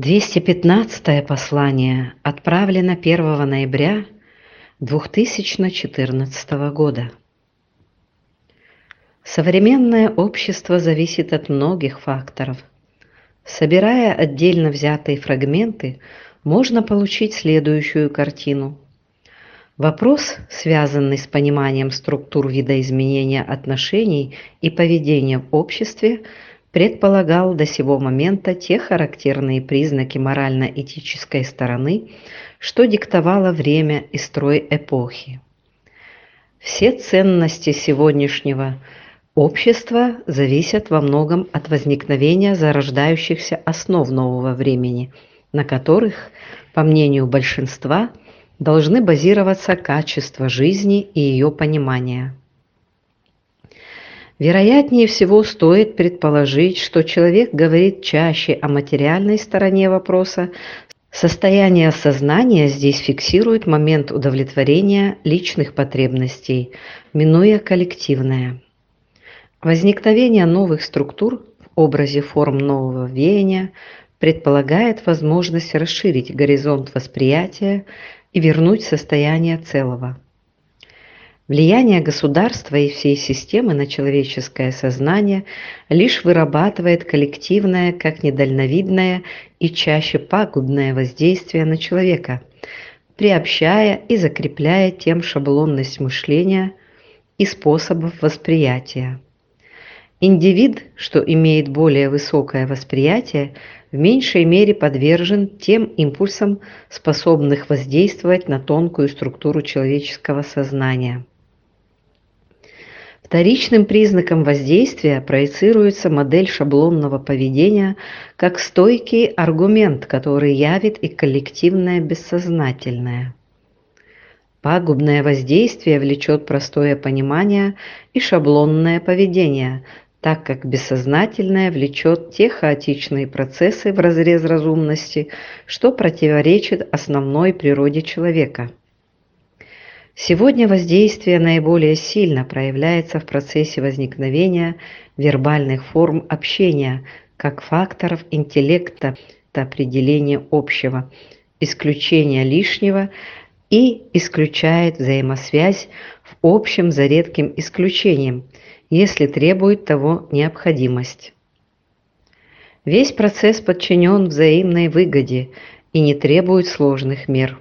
215 послание отправлено 1 ноября 2014 года. Современное общество зависит от многих факторов. Собирая отдельно взятые фрагменты, можно получить следующую картину. Вопрос, связанный с пониманием структур видоизменения отношений и поведения в обществе – предполагал до сего момента те характерные признаки морально-этической стороны, что диктовало время и строй эпохи. Все ценности сегодняшнего общества зависят во многом от возникновения зарождающихся основ нового времени, на которых, по мнению большинства, должны базироваться качество жизни и ее понимания. Вероятнее всего стоит предположить, что человек говорит чаще о материальной стороне вопроса. Состояние сознания здесь фиксирует момент удовлетворения личных потребностей, минуя коллективное. Возникновение новых структур в образе форм нового веяния предполагает возможность расширить горизонт восприятия и вернуть состояние целого. Влияние государства и всей системы на человеческое сознание лишь вырабатывает коллективное, как недальновидное и чаще пагубное воздействие на человека, приобщая и закрепляя тем шаблонность мышления и способов восприятия. Индивид, что имеет более высокое восприятие, в меньшей мере подвержен тем импульсам, способных воздействовать на тонкую структуру человеческого сознания. Вторичным признаком воздействия проецируется модель шаблонного поведения как стойкий аргумент, который явит и коллективное бессознательное. Пагубное воздействие влечет простое понимание и шаблонное поведение, так как бессознательное влечет те хаотичные процессы в разрез разумности, что противоречит основной природе человека – Сегодня воздействие наиболее сильно проявляется в процессе возникновения вербальных форм общения как факторов интеллекта определения общего, исключения лишнего и исключает взаимосвязь в общем за редким исключением, если требует того необходимость. Весь процесс подчинен взаимной выгоде и не требует сложных мер.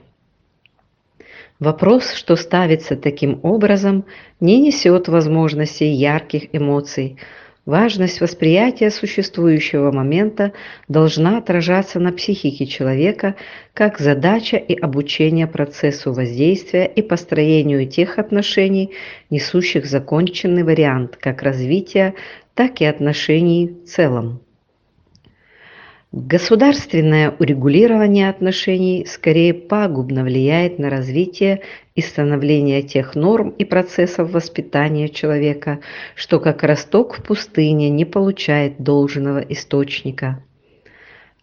Вопрос, что ставится таким образом, не несет возможности ярких эмоций. Важность восприятия существующего момента должна отражаться на психике человека как задача и обучение процессу воздействия и построению тех отношений, несущих законченный вариант как развития, так и отношений в целом. Государственное урегулирование отношений скорее пагубно влияет на развитие и становление тех норм и процессов воспитания человека, что как росток в пустыне не получает должного источника.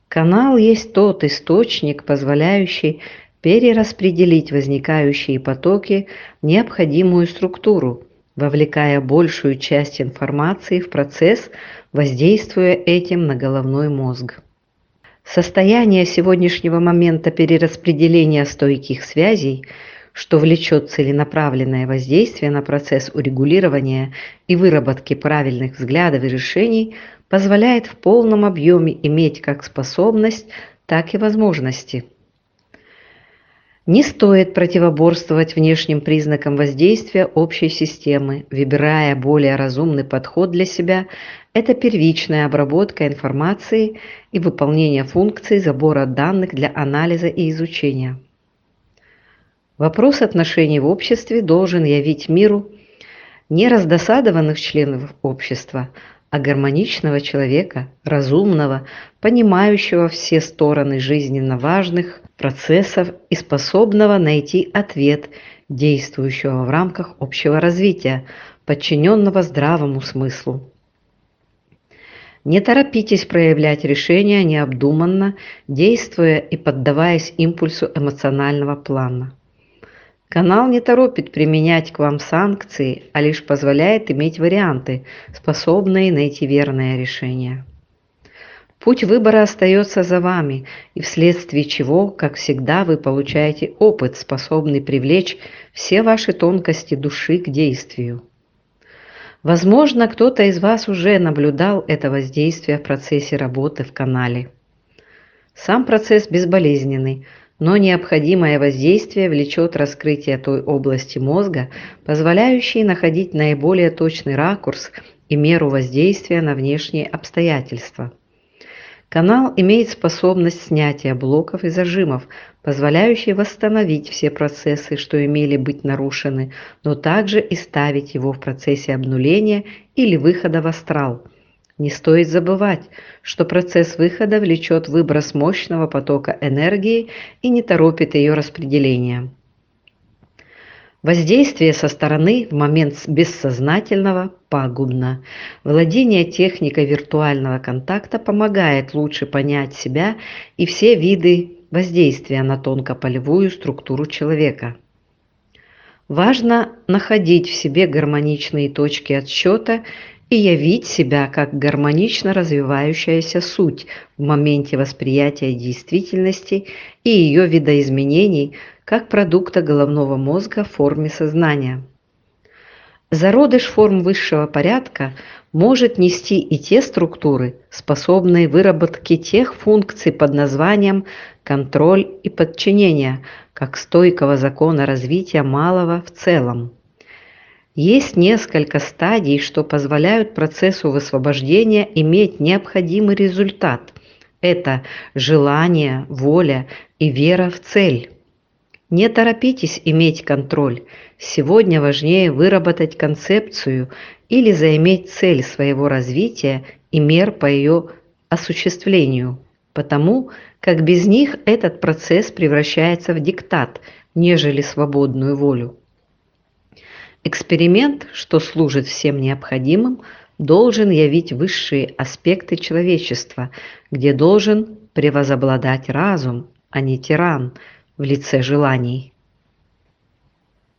Канал есть тот источник, позволяющий перераспределить возникающие потоки в необходимую структуру, вовлекая большую часть информации в процесс, воздействуя этим на головной мозг. Состояние сегодняшнего момента перераспределения стойких связей, что влечет целенаправленное воздействие на процесс урегулирования и выработки правильных взглядов и решений, позволяет в полном объеме иметь как способность, так и возможности. Не стоит противоборствовать внешним признакам воздействия общей системы, выбирая более разумный подход для себя это первичная обработка информации и выполнение функций забора данных для анализа и изучения. Вопрос отношений в обществе должен явить миру не раздосадованных членов общества, а гармоничного человека, разумного, понимающего все стороны жизненно важных процессов и способного найти ответ, действующего в рамках общего развития, подчиненного здравому смыслу. Не торопитесь проявлять решения необдуманно, действуя и поддаваясь импульсу эмоционального плана. Канал не торопит применять к вам санкции, а лишь позволяет иметь варианты, способные найти верное решение. Путь выбора остается за вами, и вследствие чего, как всегда, вы получаете опыт, способный привлечь все ваши тонкости души к действию. Возможно, кто-то из вас уже наблюдал это воздействие в процессе работы в канале. Сам процесс безболезненный, но необходимое воздействие влечет раскрытие той области мозга, позволяющей находить наиболее точный ракурс и меру воздействия на внешние обстоятельства. Канал имеет способность снятия блоков и зажимов, позволяющие восстановить все процессы, что имели быть нарушены, но также и ставить его в процессе обнуления или выхода в астрал. Не стоит забывать, что процесс выхода влечет выброс мощного потока энергии и не торопит ее распределение. Воздействие со стороны в момент бессознательного пагубно. Владение техникой виртуального контакта помогает лучше понять себя и все виды воздействия на тонкополевую структуру человека. Важно находить в себе гармоничные точки отсчета и явить себя как гармонично развивающаяся суть в моменте восприятия действительности и ее видоизменений – как продукта головного мозга в форме сознания. Зародыш форм высшего порядка может нести и те структуры, способные выработке тех функций под названием контроль и подчинение, как стойкого закона развития малого в целом. Есть несколько стадий, что позволяют процессу высвобождения иметь необходимый результат. Это желание, воля и вера в цель. Не торопитесь иметь контроль. Сегодня важнее выработать концепцию или заиметь цель своего развития и мер по ее осуществлению, потому как без них этот процесс превращается в диктат, нежели свободную волю. Эксперимент, что служит всем необходимым, должен явить высшие аспекты человечества, где должен превозобладать разум, а не тиран – в лице желаний.